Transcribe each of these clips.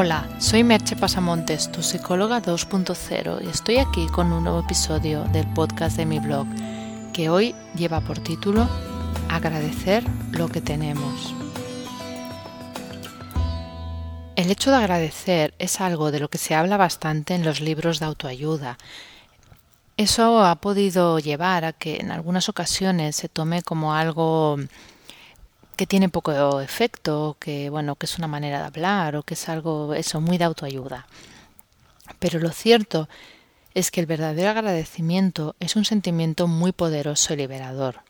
Hola, soy Merche Pasamontes, tu psicóloga 2.0 y estoy aquí con un nuevo episodio del podcast de mi blog que hoy lleva por título Agradecer lo que tenemos. El hecho de agradecer es algo de lo que se habla bastante en los libros de autoayuda. Eso ha podido llevar a que en algunas ocasiones se tome como algo que tiene poco efecto, que bueno, que es una manera de hablar o que es algo eso muy de autoayuda. Pero lo cierto es que el verdadero agradecimiento es un sentimiento muy poderoso y liberador.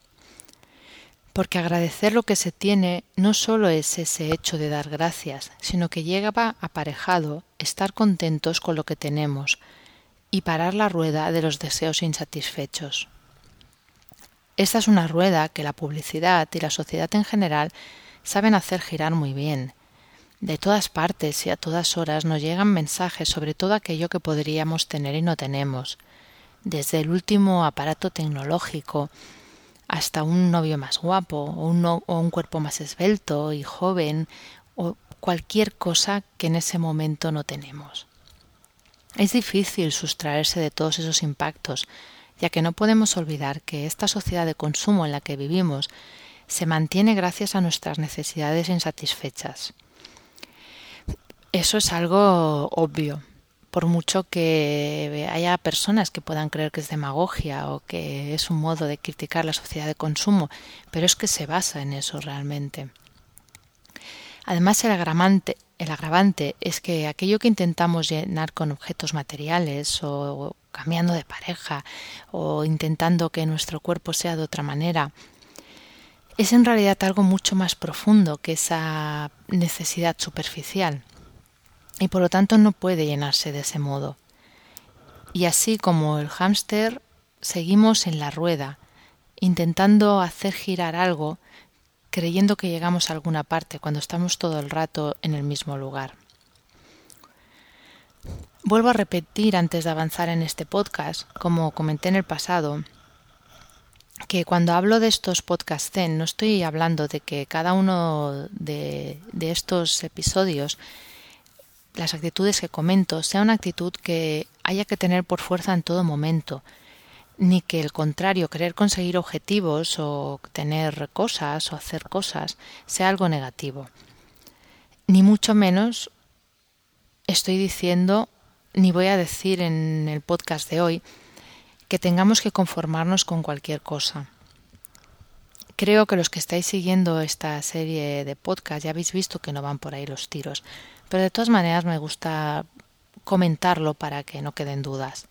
Porque agradecer lo que se tiene no solo es ese hecho de dar gracias, sino que llega aparejado estar contentos con lo que tenemos y parar la rueda de los deseos insatisfechos. Esta es una rueda que la publicidad y la sociedad en general saben hacer girar muy bien. De todas partes y a todas horas nos llegan mensajes sobre todo aquello que podríamos tener y no tenemos, desde el último aparato tecnológico hasta un novio más guapo o un, o un cuerpo más esbelto y joven o cualquier cosa que en ese momento no tenemos. Es difícil sustraerse de todos esos impactos, ya que no podemos olvidar que esta sociedad de consumo en la que vivimos se mantiene gracias a nuestras necesidades insatisfechas. Eso es algo obvio, por mucho que haya personas que puedan creer que es demagogia o que es un modo de criticar la sociedad de consumo, pero es que se basa en eso realmente. Además, el agravante, el agravante es que aquello que intentamos llenar con objetos materiales o cambiando de pareja o intentando que nuestro cuerpo sea de otra manera, es en realidad algo mucho más profundo que esa necesidad superficial y por lo tanto no puede llenarse de ese modo. Y así como el hámster, seguimos en la rueda, intentando hacer girar algo, creyendo que llegamos a alguna parte cuando estamos todo el rato en el mismo lugar. Vuelvo a repetir antes de avanzar en este podcast, como comenté en el pasado, que cuando hablo de estos podcasts Zen no estoy hablando de que cada uno de, de estos episodios, las actitudes que comento, sea una actitud que haya que tener por fuerza en todo momento, ni que el contrario, querer conseguir objetivos o tener cosas o hacer cosas sea algo negativo. Ni mucho menos estoy diciendo ni voy a decir en el podcast de hoy que tengamos que conformarnos con cualquier cosa. Creo que los que estáis siguiendo esta serie de podcast ya habéis visto que no van por ahí los tiros, pero de todas maneras me gusta comentarlo para que no queden dudas.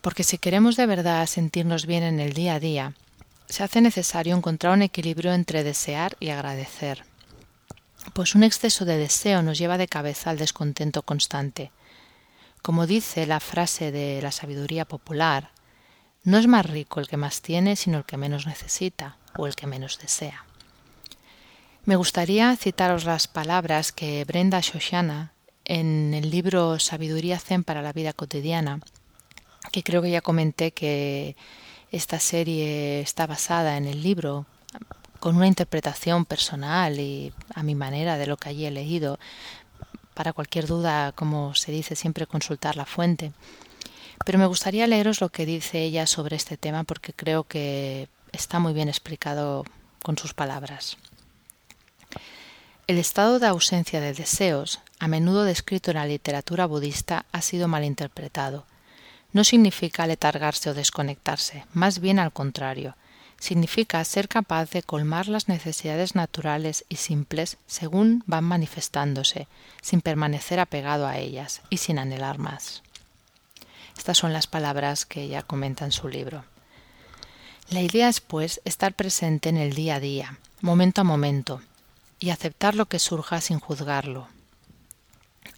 Porque si queremos de verdad sentirnos bien en el día a día, se hace necesario encontrar un equilibrio entre desear y agradecer pues un exceso de deseo nos lleva de cabeza al descontento constante. Como dice la frase de la sabiduría popular, no es más rico el que más tiene, sino el que menos necesita o el que menos desea. Me gustaría citaros las palabras que Brenda Shoshana en el libro Sabiduría Zen para la vida cotidiana, que creo que ya comenté que esta serie está basada en el libro con una interpretación personal y a mi manera de lo que allí he leído. Para cualquier duda, como se dice, siempre consultar la fuente. Pero me gustaría leeros lo que dice ella sobre este tema porque creo que está muy bien explicado con sus palabras. El estado de ausencia de deseos, a menudo descrito en la literatura budista, ha sido malinterpretado. No significa letargarse o desconectarse, más bien al contrario significa ser capaz de colmar las necesidades naturales y simples según van manifestándose, sin permanecer apegado a ellas y sin anhelar más. Estas son las palabras que ella comenta en su libro. La idea es, pues, estar presente en el día a día, momento a momento, y aceptar lo que surja sin juzgarlo.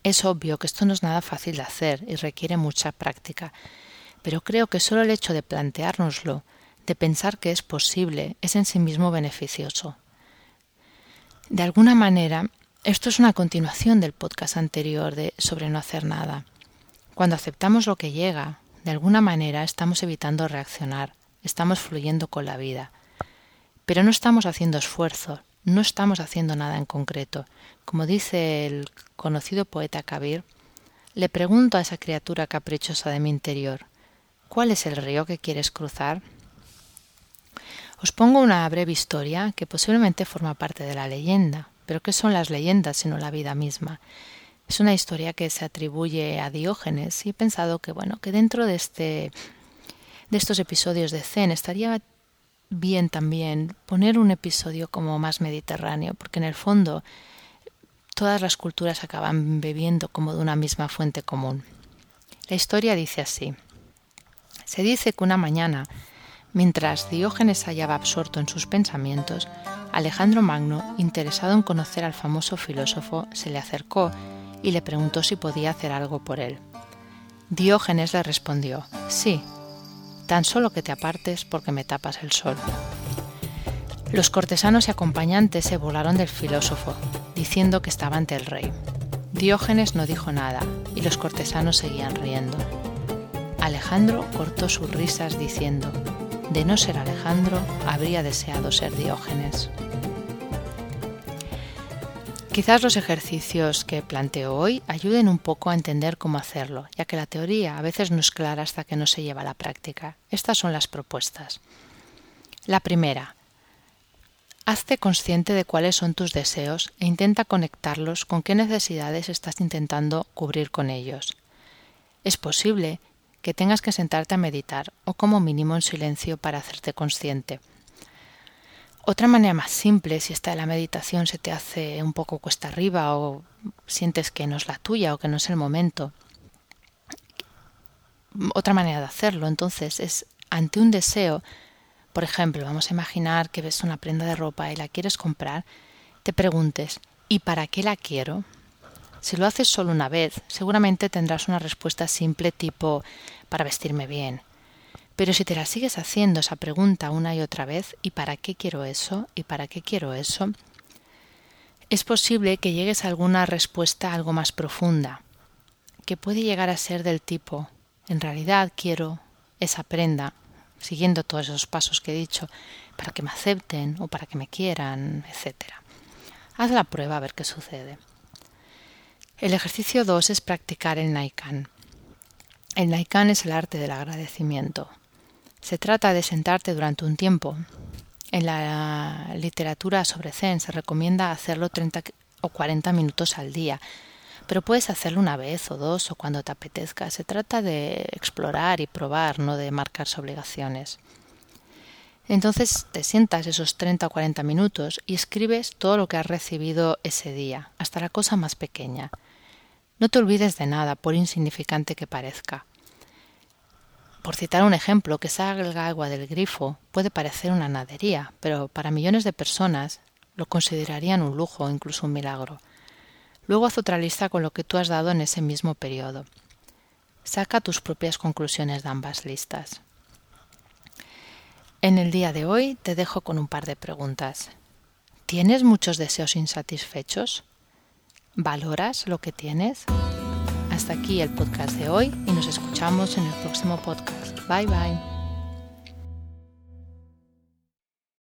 Es obvio que esto no es nada fácil de hacer y requiere mucha práctica, pero creo que solo el hecho de planteárnoslo de pensar que es posible, es en sí mismo beneficioso. De alguna manera, esto es una continuación del podcast anterior de sobre no hacer nada. Cuando aceptamos lo que llega, de alguna manera estamos evitando reaccionar, estamos fluyendo con la vida. Pero no estamos haciendo esfuerzo, no estamos haciendo nada en concreto. Como dice el conocido poeta Kabir, le pregunto a esa criatura caprichosa de mi interior, ¿cuál es el río que quieres cruzar? Os pongo una breve historia que posiblemente forma parte de la leyenda, pero ¿qué son las leyendas sino la vida misma? Es una historia que se atribuye a Diógenes y he pensado que bueno, que dentro de este de estos episodios de Zen estaría bien también poner un episodio como más mediterráneo, porque en el fondo todas las culturas acaban bebiendo como de una misma fuente común. La historia dice así. Se dice que una mañana, mientras Diógenes hallaba absorto en sus pensamientos, Alejandro Magno, interesado en conocer al famoso filósofo, se le acercó y le preguntó si podía hacer algo por él. Diógenes le respondió, sí, tan solo que te apartes porque me tapas el sol. Los cortesanos y acompañantes se volaron del filósofo, diciendo que estaba ante el rey. Diógenes no dijo nada y los cortesanos seguían riendo. Alejandro cortó sus risas diciendo, de no ser Alejandro, habría deseado ser Diógenes. Quizás los ejercicios que planteo hoy ayuden un poco a entender cómo hacerlo, ya que la teoría a veces no es clara hasta que no se lleva a la práctica. Estas son las propuestas. La primera, hazte consciente de cuáles son tus deseos e intenta conectarlos con qué necesidades estás intentando cubrir con ellos. Es posible que tengas que sentarte a meditar o como mínimo en silencio para hacerte consciente. Otra manera más simple, si esta de la meditación se te hace un poco cuesta arriba o sientes que no es la tuya o que no es el momento, otra manera de hacerlo entonces es ante un deseo, por ejemplo, vamos a imaginar que ves una prenda de ropa y la quieres comprar, te preguntes, ¿y para qué la quiero? Si lo haces solo una vez, seguramente tendrás una respuesta simple tipo para vestirme bien, pero si te la sigues haciendo esa pregunta una y otra vez, ¿y para qué quiero eso? ¿Y para qué quiero eso? Es posible que llegues a alguna respuesta algo más profunda, que puede llegar a ser del tipo, en realidad quiero esa prenda, siguiendo todos esos pasos que he dicho, para que me acepten o para que me quieran, etc. Haz la prueba a ver qué sucede. El ejercicio 2 es practicar el Naikan. El Naikan es el arte del agradecimiento. Se trata de sentarte durante un tiempo. En la literatura sobre Zen se recomienda hacerlo 30 o 40 minutos al día, pero puedes hacerlo una vez o dos o cuando te apetezca. Se trata de explorar y probar, no de marcarse obligaciones. Entonces te sientas esos 30 o 40 minutos y escribes todo lo que has recibido ese día, hasta la cosa más pequeña. No te olvides de nada, por insignificante que parezca. Por citar un ejemplo, que salga agua del grifo puede parecer una nadería, pero para millones de personas lo considerarían un lujo o incluso un milagro. Luego haz otra lista con lo que tú has dado en ese mismo periodo. Saca tus propias conclusiones de ambas listas. En el día de hoy te dejo con un par de preguntas. ¿Tienes muchos deseos insatisfechos? ¿Valoras lo que tienes? Hasta aquí el podcast de hoy y nos escuchamos en el próximo podcast. Bye bye.